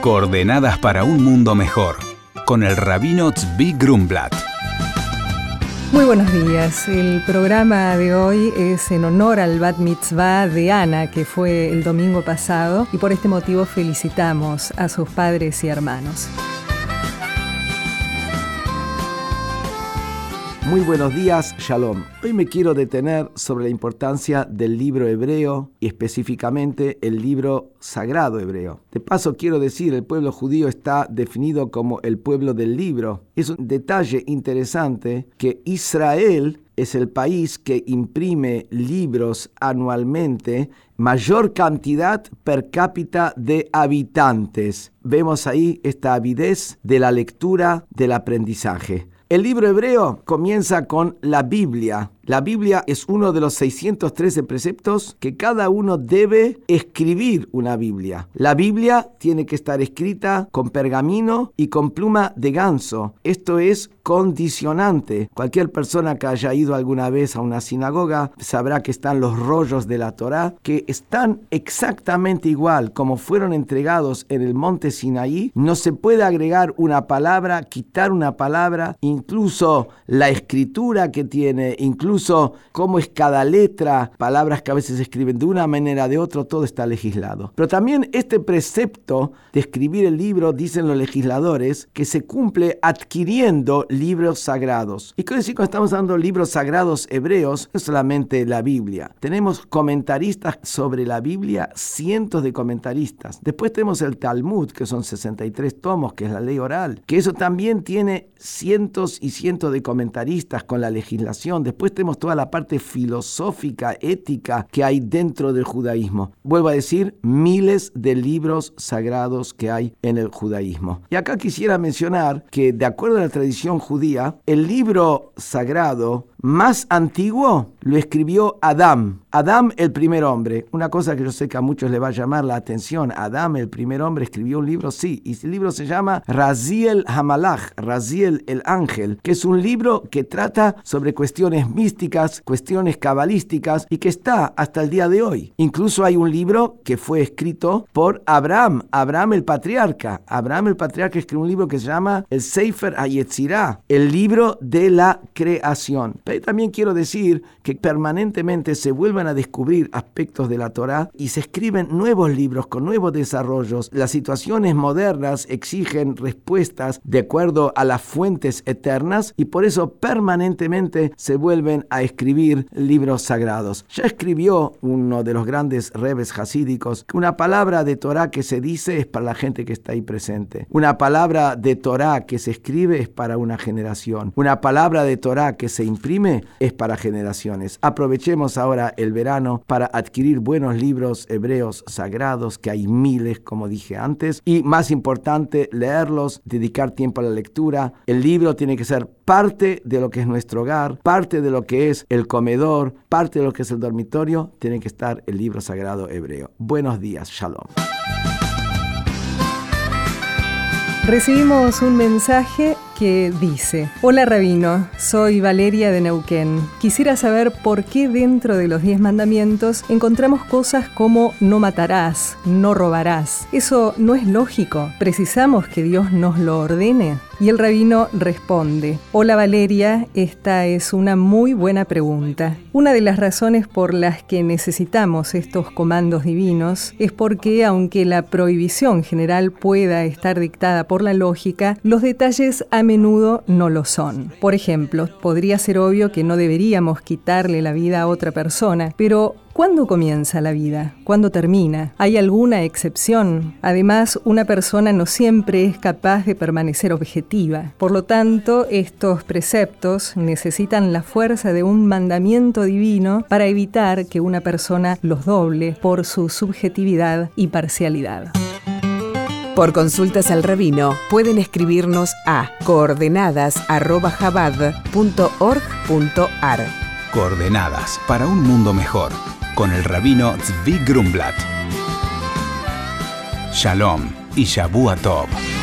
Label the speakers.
Speaker 1: Coordenadas para un mundo mejor, con el rabino Tzvi Grumblat.
Speaker 2: Muy buenos días. El programa de hoy es en honor al Bat Mitzvah de Ana, que fue el domingo pasado, y por este motivo felicitamos a sus padres y hermanos.
Speaker 3: Muy buenos días, Shalom. Hoy me quiero detener sobre la importancia del libro hebreo y específicamente el libro sagrado hebreo. De paso quiero decir, el pueblo judío está definido como el pueblo del libro. Es un detalle interesante que Israel es el país que imprime libros anualmente mayor cantidad per cápita de habitantes. Vemos ahí esta avidez de la lectura, del aprendizaje. El libro hebreo comienza con la Biblia, la Biblia es uno de los 613 preceptos que cada uno debe escribir una Biblia. La Biblia tiene que estar escrita con pergamino y con pluma de ganso. Esto es condicionante. Cualquier persona que haya ido alguna vez a una sinagoga sabrá que están los rollos de la Torá, que están exactamente igual como fueron entregados en el monte Sinaí. No se puede agregar una palabra, quitar una palabra, incluso la escritura que tiene, incluso incluso cómo es cada letra, palabras que a veces se escriben de una manera, de otra, todo está legislado. Pero también este precepto de escribir el libro, dicen los legisladores, que se cumple adquiriendo libros sagrados. Y quiero decir, cuando estamos dando libros sagrados hebreos, no solamente la Biblia. Tenemos comentaristas sobre la Biblia, cientos de comentaristas. Después tenemos el Talmud, que son 63 tomos, que es la ley oral, que eso también tiene cientos y cientos de comentaristas con la legislación. Después tenemos toda la parte filosófica, ética que hay dentro del judaísmo. Vuelvo a decir, miles de libros sagrados que hay en el judaísmo. Y acá quisiera mencionar que de acuerdo a la tradición judía, el libro sagrado más antiguo lo escribió Adán. Adán el primer hombre. Una cosa que yo sé que a muchos le va a llamar la atención. Adán el primer hombre escribió un libro, sí. Y el libro se llama Raziel Hamalach, Raziel el ángel, que es un libro que trata sobre cuestiones místicas, cuestiones cabalísticas y que está hasta el día de hoy. Incluso hay un libro que fue escrito por Abraham, Abraham el patriarca. Abraham el patriarca escribió un libro que se llama el Sefer Hayetzirah, el libro de la creación. Pero también quiero decir que permanentemente se vuelven a descubrir aspectos de la Torá y se escriben nuevos libros con nuevos desarrollos. Las situaciones modernas exigen respuestas de acuerdo a las fuentes eternas y por eso permanentemente se vuelven a escribir libros sagrados. Ya escribió uno de los grandes rebes hasídicos que una palabra de Torá que se dice es para la gente que está ahí presente. Una palabra de Torá que se escribe es para una generación. Una palabra de Torá que se imprime es para generaciones. Aprovechemos ahora el verano para adquirir buenos libros hebreos sagrados, que hay miles, como dije antes, y más importante, leerlos, dedicar tiempo a la lectura. El libro tiene que ser parte de lo que es nuestro hogar, parte de lo que es el comedor, parte de lo que es el dormitorio, tiene que estar el libro sagrado hebreo. Buenos días, shalom.
Speaker 2: Recibimos un mensaje que dice, Hola Rabino, soy Valeria de Neuquén. Quisiera saber por qué dentro de los diez mandamientos encontramos cosas como no matarás, no robarás. Eso no es lógico. ¿Precisamos que Dios nos lo ordene? Y el rabino responde, Hola Valeria, esta es una muy buena pregunta. Una de las razones por las que necesitamos estos comandos divinos es porque aunque la prohibición general pueda estar dictada por la lógica, los detalles a menudo no lo son. Por ejemplo, podría ser obvio que no deberíamos quitarle la vida a otra persona, pero ¿Cuándo comienza la vida? ¿Cuándo termina? ¿Hay alguna excepción? Además, una persona no siempre es capaz de permanecer objetiva. Por lo tanto, estos preceptos necesitan la fuerza de un mandamiento divino para evitar que una persona los doble por su subjetividad y parcialidad.
Speaker 4: Por consultas al rabino pueden escribirnos a coordenadasarrobajabad.org.ar.
Speaker 1: Coordenadas para un mundo mejor con el rabino Zvi Grumblat. Shalom y Shabu Tov.